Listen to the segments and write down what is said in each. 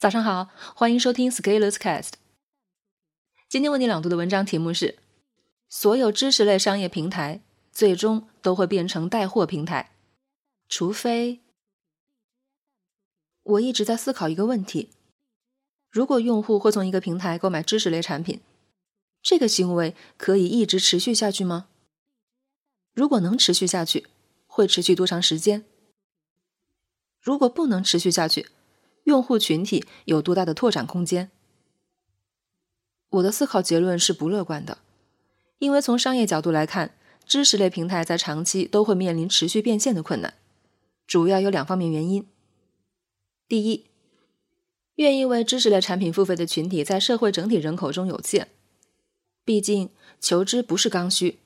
早上好，欢迎收听 Scalers Cast。今天为你朗读的文章题目是：所有知识类商业平台最终都会变成带货平台，除非……我一直在思考一个问题：如果用户会从一个平台购买知识类产品，这个行为可以一直持续下去吗？如果能持续下去，会持续多长时间？如果不能持续下去，用户群体有多大的拓展空间？我的思考结论是不乐观的，因为从商业角度来看，知识类平台在长期都会面临持续变现的困难，主要有两方面原因。第一，愿意为知识类产品付费的群体在社会整体人口中有限，毕竟求知不是刚需，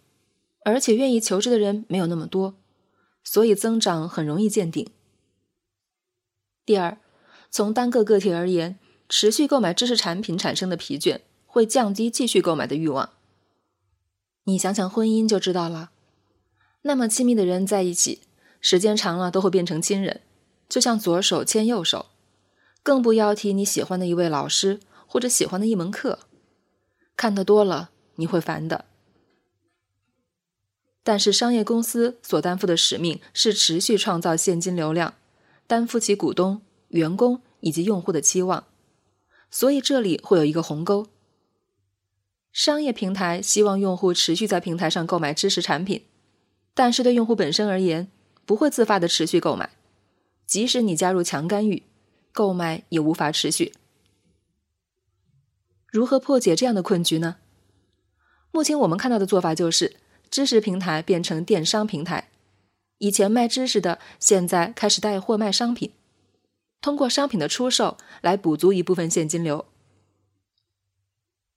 而且愿意求知的人没有那么多，所以增长很容易见顶。第二。从单个个体而言，持续购买知识产品产生的疲倦会降低继续购买的欲望。你想想婚姻就知道了，那么亲密的人在一起，时间长了都会变成亲人，就像左手牵右手。更不要提你喜欢的一位老师或者喜欢的一门课，看得多了你会烦的。但是商业公司所担负的使命是持续创造现金流量，担负起股东。员工以及用户的期望，所以这里会有一个鸿沟。商业平台希望用户持续在平台上购买知识产品，但是对用户本身而言，不会自发的持续购买，即使你加入强干预，购买也无法持续。如何破解这样的困局呢？目前我们看到的做法就是，知识平台变成电商平台，以前卖知识的，现在开始带货卖商品。通过商品的出售来补足一部分现金流，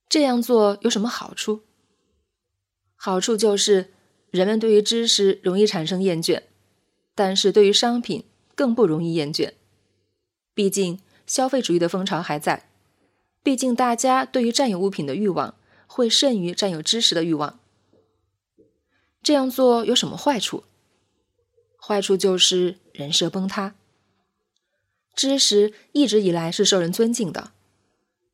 这样做有什么好处？好处就是人们对于知识容易产生厌倦，但是对于商品更不容易厌倦。毕竟消费主义的风潮还在，毕竟大家对于占有物品的欲望会胜于占有知识的欲望。这样做有什么坏处？坏处就是人设崩塌。知识一直以来是受人尊敬的，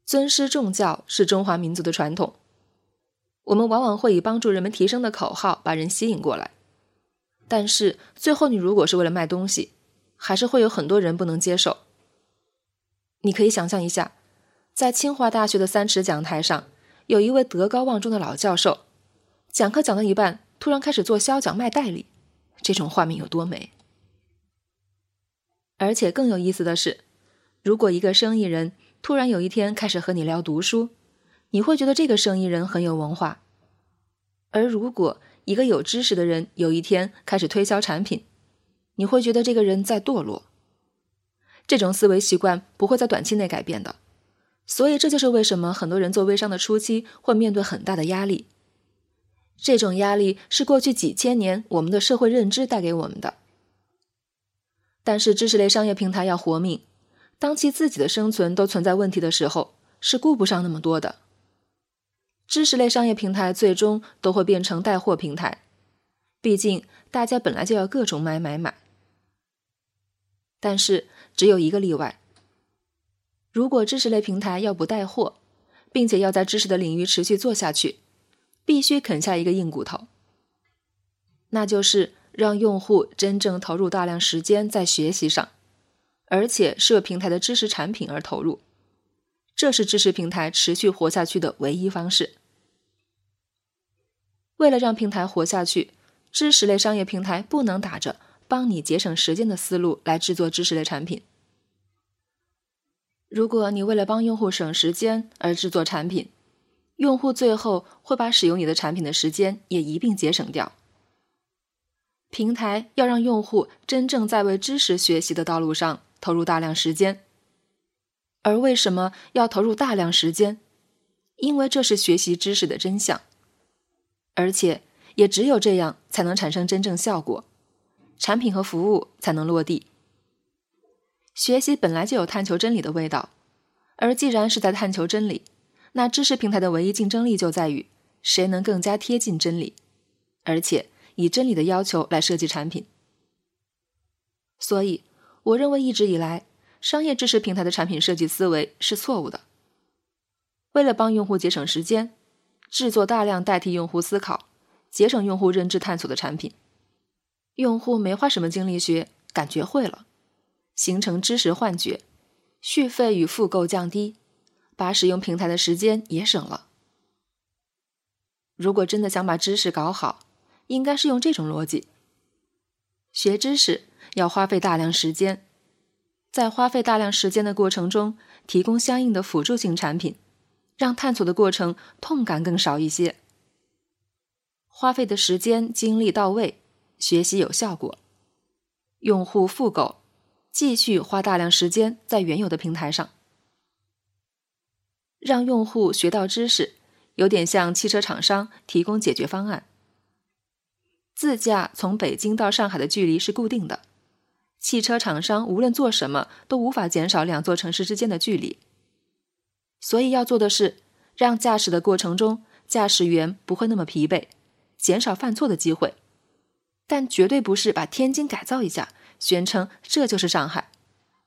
尊师重教是中华民族的传统。我们往往会以帮助人们提升的口号把人吸引过来，但是最后你如果是为了卖东西，还是会有很多人不能接受。你可以想象一下，在清华大学的三尺讲台上，有一位德高望重的老教授，讲课讲到一半，突然开始做销讲卖代理，这种画面有多美？而且更有意思的是，如果一个生意人突然有一天开始和你聊读书，你会觉得这个生意人很有文化；而如果一个有知识的人有一天开始推销产品，你会觉得这个人在堕落。这种思维习惯不会在短期内改变的，所以这就是为什么很多人做微商的初期会面对很大的压力。这种压力是过去几千年我们的社会认知带给我们的。但是知识类商业平台要活命，当其自己的生存都存在问题的时候，是顾不上那么多的。知识类商业平台最终都会变成带货平台，毕竟大家本来就要各种买买买。但是只有一个例外：如果知识类平台要不带货，并且要在知识的领域持续做下去，必须啃下一个硬骨头，那就是。让用户真正投入大量时间在学习上，而且是平台的知识产品而投入，这是知识平台持续活下去的唯一方式。为了让平台活下去，知识类商业平台不能打着帮你节省时间的思路来制作知识类产品。如果你为了帮用户省时间而制作产品，用户最后会把使用你的产品的时间也一并节省掉。平台要让用户真正在为知识学习的道路上投入大量时间，而为什么要投入大量时间？因为这是学习知识的真相，而且也只有这样才能产生真正效果，产品和服务才能落地。学习本来就有探求真理的味道，而既然是在探求真理，那知识平台的唯一竞争力就在于谁能更加贴近真理，而且。以真理的要求来设计产品，所以我认为一直以来，商业知识平台的产品设计思维是错误的。为了帮用户节省时间，制作大量代替用户思考、节省用户认知探索的产品，用户没花什么精力学，感觉会了，形成知识幻觉，续费与复购降低，把使用平台的时间也省了。如果真的想把知识搞好，应该是用这种逻辑：学知识要花费大量时间，在花费大量时间的过程中，提供相应的辅助性产品，让探索的过程痛感更少一些。花费的时间精力到位，学习有效果，用户复购，继续花大量时间在原有的平台上，让用户学到知识。有点像汽车厂商提供解决方案。自驾从北京到上海的距离是固定的，汽车厂商无论做什么都无法减少两座城市之间的距离。所以要做的是，让驾驶的过程中驾驶员不会那么疲惫，减少犯错的机会。但绝对不是把天津改造一下，宣称这就是上海，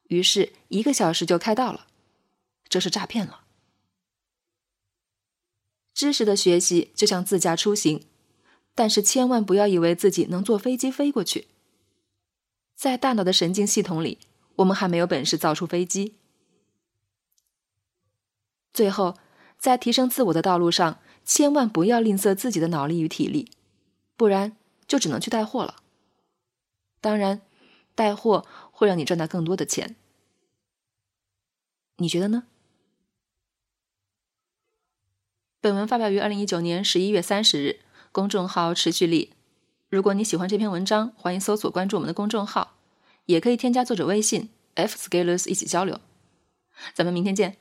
于是一个小时就开到了，这是诈骗了。知识的学习就像自驾出行，但是千万不要以为自己能坐飞机飞过去。在大脑的神经系统里，我们还没有本事造出飞机。最后，在提升自我的道路上，千万不要吝啬自己的脑力与体力，不然就只能去带货了。当然，带货会让你赚到更多的钱。你觉得呢？本文发表于二零一九年十一月三十日，公众号持续力。如果你喜欢这篇文章，欢迎搜索关注我们的公众号，也可以添加作者微信 f scalers 一起交流。咱们明天见。